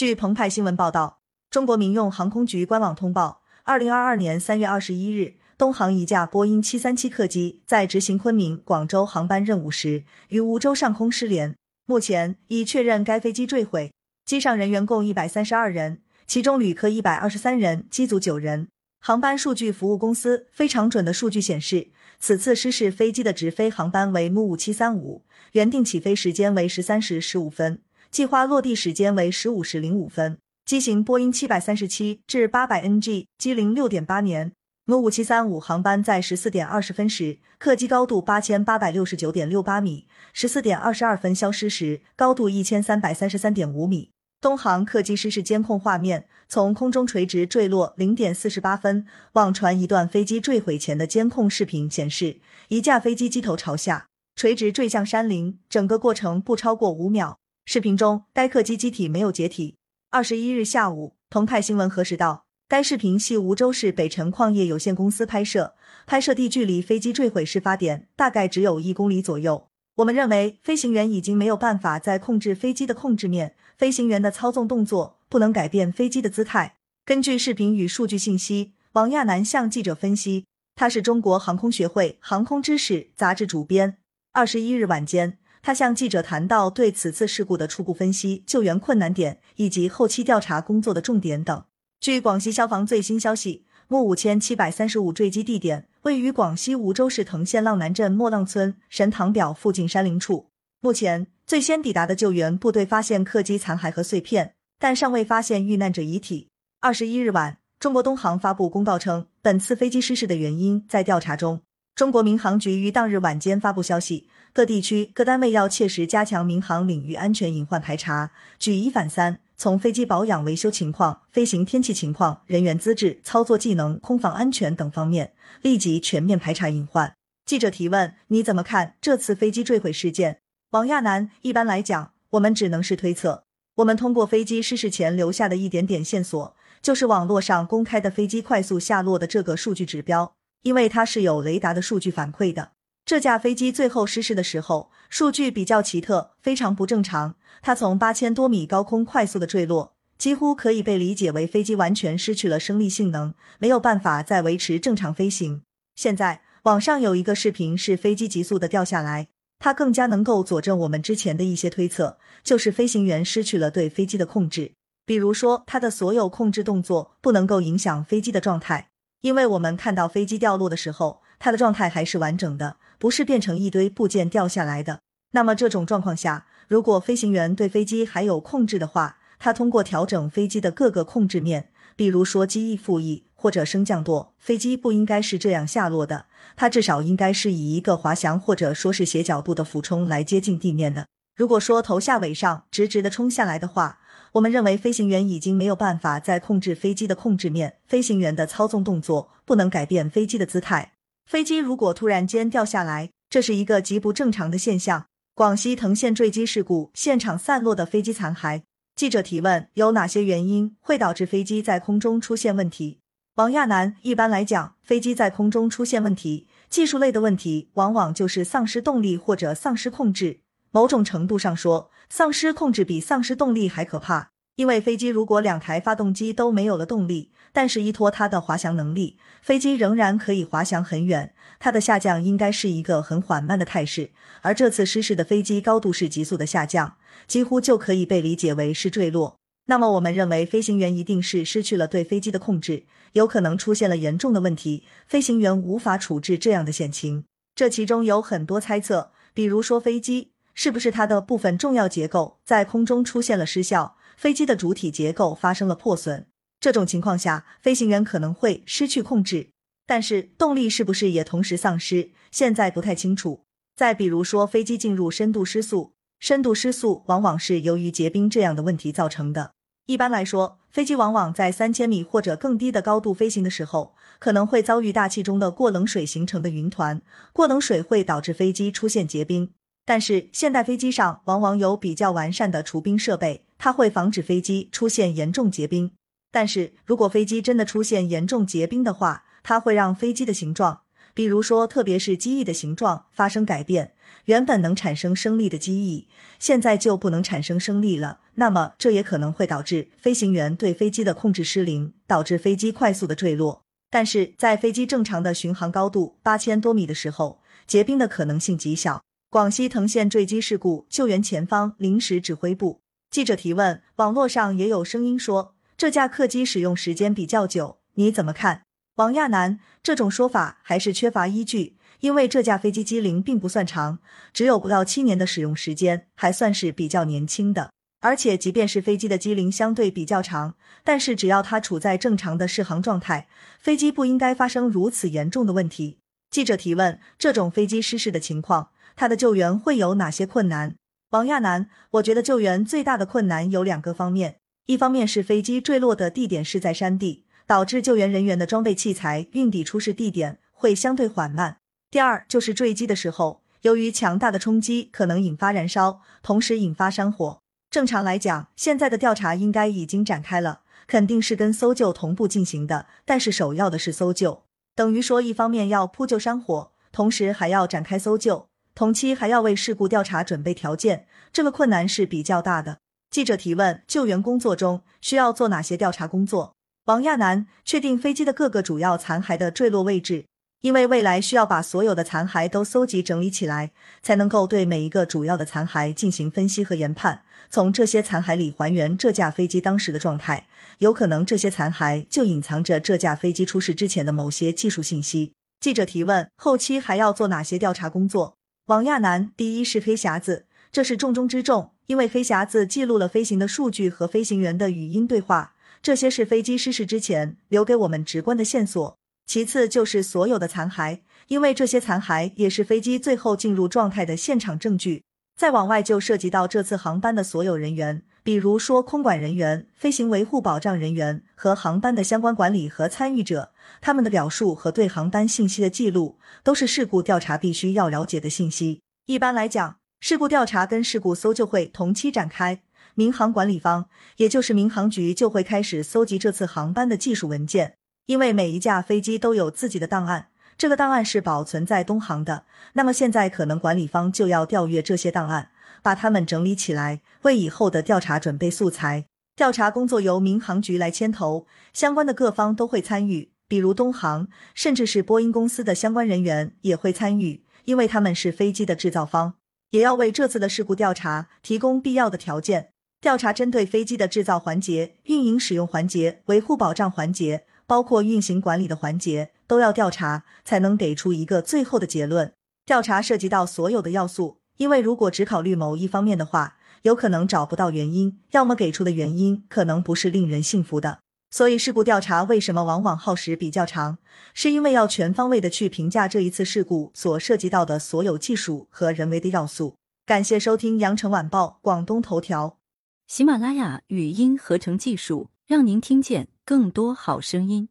据澎湃新闻报道，中国民用航空局官网通报，二零二二年三月二十一日，东航一架波音七三七客机在执行昆明、广州航班任务时，于梧州上空失联。目前已确认该飞机坠毁，机上人员共一百三十二人，其中旅客一百二十三人，机组九人。航班数据服务公司非常准的数据显示，此次失事飞机的直飞航班为 MU 五七三五，原定起飞时间为十三时十五分，计划落地时间为十五时零五分。机型波音七百三十七至八百 NG，机龄六点八年。MU 五七三五航班在十四点二十分时，客机高度八千八百六十九点六八米；十四点二十二分消失时，高度一千三百三十三点五米。东航客机失事监控画面。从空中垂直坠落零点四十八分，网传一段飞机坠毁前的监控视频显示，一架飞机机头朝下，垂直坠向山林，整个过程不超过五秒。视频中，该客机机体没有解体。二十一日下午，澎湃新闻核实到，该视频系梧州市北辰矿业有限公司拍摄，拍摄地距离飞机坠毁事发点大概只有一公里左右。我们认为，飞行员已经没有办法再控制飞机的控制面，飞行员的操纵动作。不能改变飞机的姿态。根据视频与数据信息，王亚楠向记者分析，他是中国航空学会航空知识杂志主编。二十一日晚间，他向记者谈到对此次事故的初步分析、救援困难点以及后期调查工作的重点等。据广西消防最新消息，木五千七百三十五坠机地点位于广西梧州市藤县浪南镇莫浪村神堂表附近山林处。目前，最先抵达的救援部队发现客机残骸和碎片。但尚未发现遇难者遗体。二十一日晚，中国东航发布公告称，本次飞机失事的原因在调查中。中国民航局于当日晚间发布消息，各地区各单位要切实加强民航领域安全隐患排查，举一反三，从飞机保养维修情况、飞行天气情况、人员资质、操作技能、空防安全等方面，立即全面排查隐患。记者提问：你怎么看这次飞机坠毁事件？王亚楠：一般来讲，我们只能是推测。我们通过飞机失事前留下的一点点线索，就是网络上公开的飞机快速下落的这个数据指标，因为它是有雷达的数据反馈的。这架飞机最后失事的时候，数据比较奇特，非常不正常。它从八千多米高空快速的坠落，几乎可以被理解为飞机完全失去了升力性能，没有办法再维持正常飞行。现在网上有一个视频是飞机急速的掉下来。它更加能够佐证我们之前的一些推测，就是飞行员失去了对飞机的控制。比如说，他的所有控制动作不能够影响飞机的状态，因为我们看到飞机掉落的时候，它的状态还是完整的，不是变成一堆部件掉下来的。那么这种状况下，如果飞行员对飞机还有控制的话，他通过调整飞机的各个控制面，比如说机翼副翼。或者升降舵，飞机不应该是这样下落的，它至少应该是以一个滑翔或者说是斜角度的俯冲来接近地面的。如果说头下尾上直直的冲下来的话，我们认为飞行员已经没有办法再控制飞机的控制面，飞行员的操纵动作不能改变飞机的姿态。飞机如果突然间掉下来，这是一个极不正常的现象。广西藤县坠机事故现场散落的飞机残骸，记者提问：有哪些原因会导致飞机在空中出现问题？王亚楠，一般来讲，飞机在空中出现问题，技术类的问题，往往就是丧失动力或者丧失控制。某种程度上说，丧失控制比丧失动力还可怕。因为飞机如果两台发动机都没有了动力，但是依托它的滑翔能力，飞机仍然可以滑翔很远。它的下降应该是一个很缓慢的态势，而这次失事的飞机高度是急速的下降，几乎就可以被理解为是坠落。那么，我们认为飞行员一定是失去了对飞机的控制。有可能出现了严重的问题，飞行员无法处置这样的险情。这其中有很多猜测，比如说飞机是不是它的部分重要结构在空中出现了失效，飞机的主体结构发生了破损。这种情况下，飞行员可能会失去控制，但是动力是不是也同时丧失，现在不太清楚。再比如说，飞机进入深度失速，深度失速往往是由于结冰这样的问题造成的。一般来说，飞机往往在三千米或者更低的高度飞行的时候，可能会遭遇大气中的过冷水形成的云团，过冷水会导致飞机出现结冰。但是现代飞机上往往有比较完善的除冰设备，它会防止飞机出现严重结冰。但是如果飞机真的出现严重结冰的话，它会让飞机的形状，比如说特别是机翼的形状发生改变，原本能产生升力的机翼，现在就不能产生升力了。那么这也可能会导致飞行员对飞机的控制失灵，导致飞机快速的坠落。但是在飞机正常的巡航高度八千多米的时候，结冰的可能性极小。广西藤县坠机事故救援前方临时指挥部记者提问：网络上也有声音说这架客机使用时间比较久，你怎么看？王亚楠这种说法还是缺乏依据，因为这架飞机机龄并不算长，只有不到七年的使用时间，还算是比较年轻的。而且，即便是飞机的机龄相对比较长，但是只要它处在正常的适航状态，飞机不应该发生如此严重的问题。记者提问：这种飞机失事的情况，它的救援会有哪些困难？王亚楠：我觉得救援最大的困难有两个方面，一方面是飞机坠落的地点是在山地，导致救援人员的装备器材运抵出事地点会相对缓慢；第二就是坠机的时候，由于强大的冲击可能引发燃烧，同时引发山火。正常来讲，现在的调查应该已经展开了，肯定是跟搜救同步进行的。但是首要的是搜救，等于说一方面要扑救山火，同时还要展开搜救，同期还要为事故调查准备条件，这个困难是比较大的。记者提问：救援工作中需要做哪些调查工作？王亚楠：确定飞机的各个主要残骸的坠落位置。因为未来需要把所有的残骸都搜集整理起来，才能够对每一个主要的残骸进行分析和研判，从这些残骸里还原这架飞机当时的状态。有可能这些残骸就隐藏着这架飞机出事之前的某些技术信息。记者提问：后期还要做哪些调查工作？王亚楠：第一是黑匣子，这是重中之重，因为黑匣子记录了飞行的数据和飞行员的语音对话，这些是飞机失事之前留给我们直观的线索。其次就是所有的残骸，因为这些残骸也是飞机最后进入状态的现场证据。再往外就涉及到这次航班的所有人员，比如说空管人员、飞行维护保障人员和航班的相关管理和参与者，他们的表述和对航班信息的记录，都是事故调查必须要了解的信息。一般来讲，事故调查跟事故搜救会同期展开，民航管理方，也就是民航局就会开始搜集这次航班的技术文件。因为每一架飞机都有自己的档案，这个档案是保存在东航的。那么现在可能管理方就要调阅这些档案，把它们整理起来，为以后的调查准备素材。调查工作由民航局来牵头，相关的各方都会参与，比如东航，甚至是波音公司的相关人员也会参与，因为他们是飞机的制造方，也要为这次的事故调查提供必要的条件。调查针对飞机的制造环节、运营使用环节、维护保障环节。包括运行管理的环节都要调查，才能给出一个最后的结论。调查涉及到所有的要素，因为如果只考虑某一方面的话，有可能找不到原因，要么给出的原因可能不是令人信服的。所以事故调查为什么往往耗时比较长，是因为要全方位的去评价这一次事故所涉及到的所有技术和人为的要素。感谢收听羊城晚报广东头条，喜马拉雅语音合成技术。让您听见更多好声音。